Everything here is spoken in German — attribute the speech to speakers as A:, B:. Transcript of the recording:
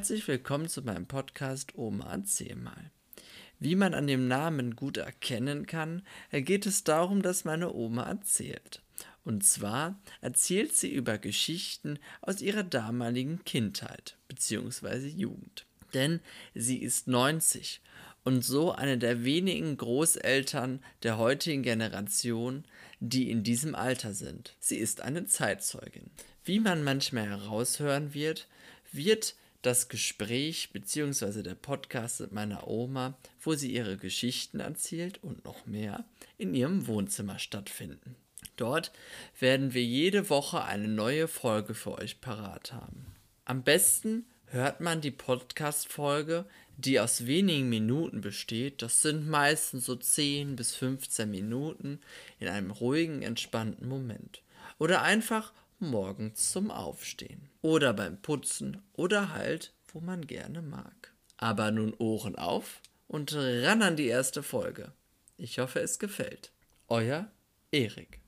A: Herzlich willkommen zu meinem Podcast Oma erzähl mal. Wie man an dem Namen gut erkennen kann, geht es darum, dass meine Oma erzählt. Und zwar erzählt sie über Geschichten aus ihrer damaligen Kindheit bzw. Jugend. Denn sie ist 90 und so eine der wenigen Großeltern der heutigen Generation, die in diesem Alter sind. Sie ist eine Zeitzeugin. Wie man manchmal heraushören wird, wird das Gespräch bzw. der Podcast mit meiner Oma, wo sie ihre Geschichten erzählt und noch mehr, in ihrem Wohnzimmer stattfinden. Dort werden wir jede Woche eine neue Folge für euch parat haben. Am besten hört man die Podcast-Folge, die aus wenigen Minuten besteht. Das sind meistens so 10 bis 15 Minuten in einem ruhigen, entspannten Moment. Oder einfach morgens zum Aufstehen. Oder beim Putzen oder halt, wo man gerne mag. Aber nun Ohren auf und ran an die erste Folge. Ich hoffe, es gefällt. Euer Erik.